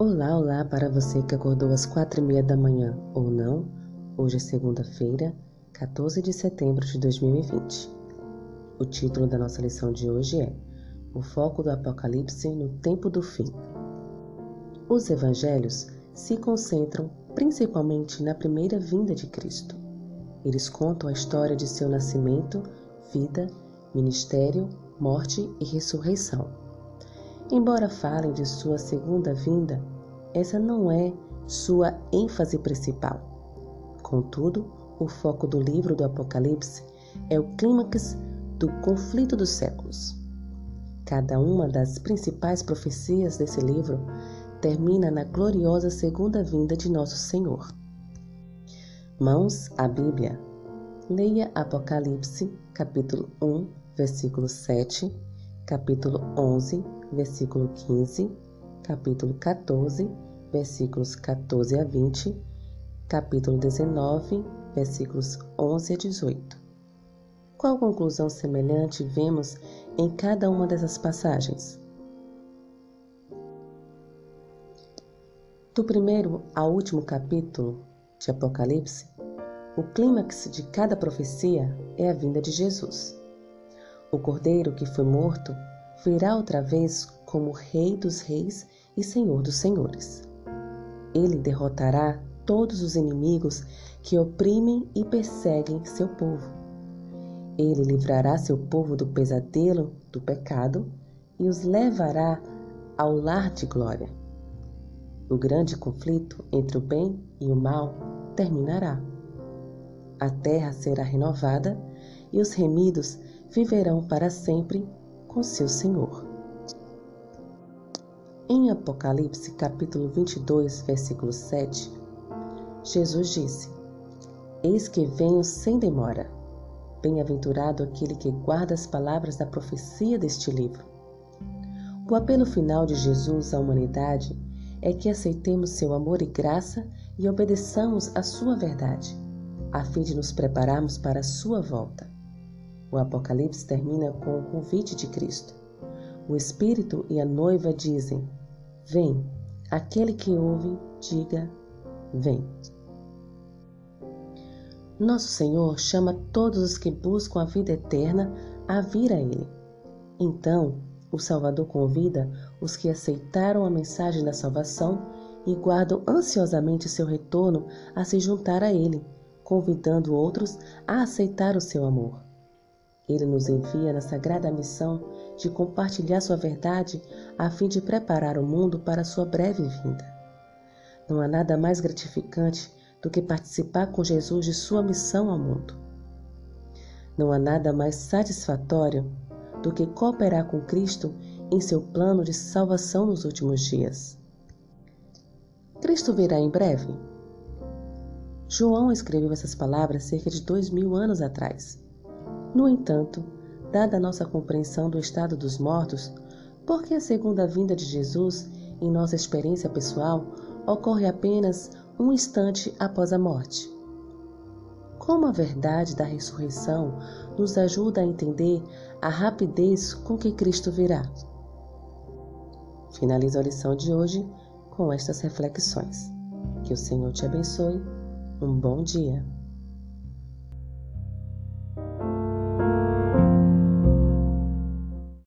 Olá, olá para você que acordou às quatro e meia da manhã ou não. Hoje é segunda-feira, 14 de setembro de 2020. O título da nossa lição de hoje é O foco do Apocalipse no tempo do fim. Os evangelhos se concentram principalmente na primeira vinda de Cristo. Eles contam a história de seu nascimento, vida, ministério, morte e ressurreição Embora falem de sua segunda vinda, essa não é sua ênfase principal. Contudo, o foco do livro do Apocalipse é o clímax do conflito dos séculos. Cada uma das principais profecias desse livro termina na gloriosa segunda vinda de nosso Senhor. Mãos à Bíblia. Leia Apocalipse, capítulo 1, versículo 7, capítulo 11, versículo 15, capítulo 14, versículos 14 a 20, capítulo 19, versículos 11 a 18. Qual conclusão semelhante vemos em cada uma dessas passagens? Do primeiro ao último capítulo de Apocalipse, o clímax de cada profecia é a vinda de Jesus. O cordeiro que foi morto virá outra vez como Rei dos Reis e Senhor dos Senhores. Ele derrotará todos os inimigos que oprimem e perseguem seu povo. Ele livrará seu povo do pesadelo do pecado e os levará ao lar de glória. O grande conflito entre o bem e o mal terminará. A terra será renovada e os remidos viverão para sempre com seu Senhor. Em Apocalipse, capítulo 22, versículo 7, Jesus disse: Eis que venho sem demora. Bem-aventurado aquele que guarda as palavras da profecia deste livro. O apelo final de Jesus à humanidade é que aceitemos seu amor e graça e obedeçamos a sua verdade, a fim de nos prepararmos para a sua volta. O Apocalipse termina com o convite de Cristo. O Espírito e a noiva dizem: Vem. Aquele que ouve, diga: Vem. Nosso Senhor chama todos os que buscam a vida eterna a vir a Ele. Então, o Salvador convida os que aceitaram a mensagem da salvação e guardam ansiosamente seu retorno a se juntar a Ele, convidando outros a aceitar o seu amor. Ele nos envia na sagrada missão de compartilhar sua verdade a fim de preparar o mundo para sua breve vinda. Não há nada mais gratificante do que participar com Jesus de sua missão ao mundo. Não há nada mais satisfatório do que cooperar com Cristo em seu plano de salvação nos últimos dias. Cristo virá em breve? João escreveu essas palavras cerca de dois mil anos atrás. No entanto, dada a nossa compreensão do estado dos mortos, por que a segunda vinda de Jesus, em nossa experiência pessoal, ocorre apenas um instante após a morte? Como a verdade da ressurreição nos ajuda a entender a rapidez com que Cristo virá? Finalizo a lição de hoje com estas reflexões. Que o Senhor te abençoe. Um bom dia.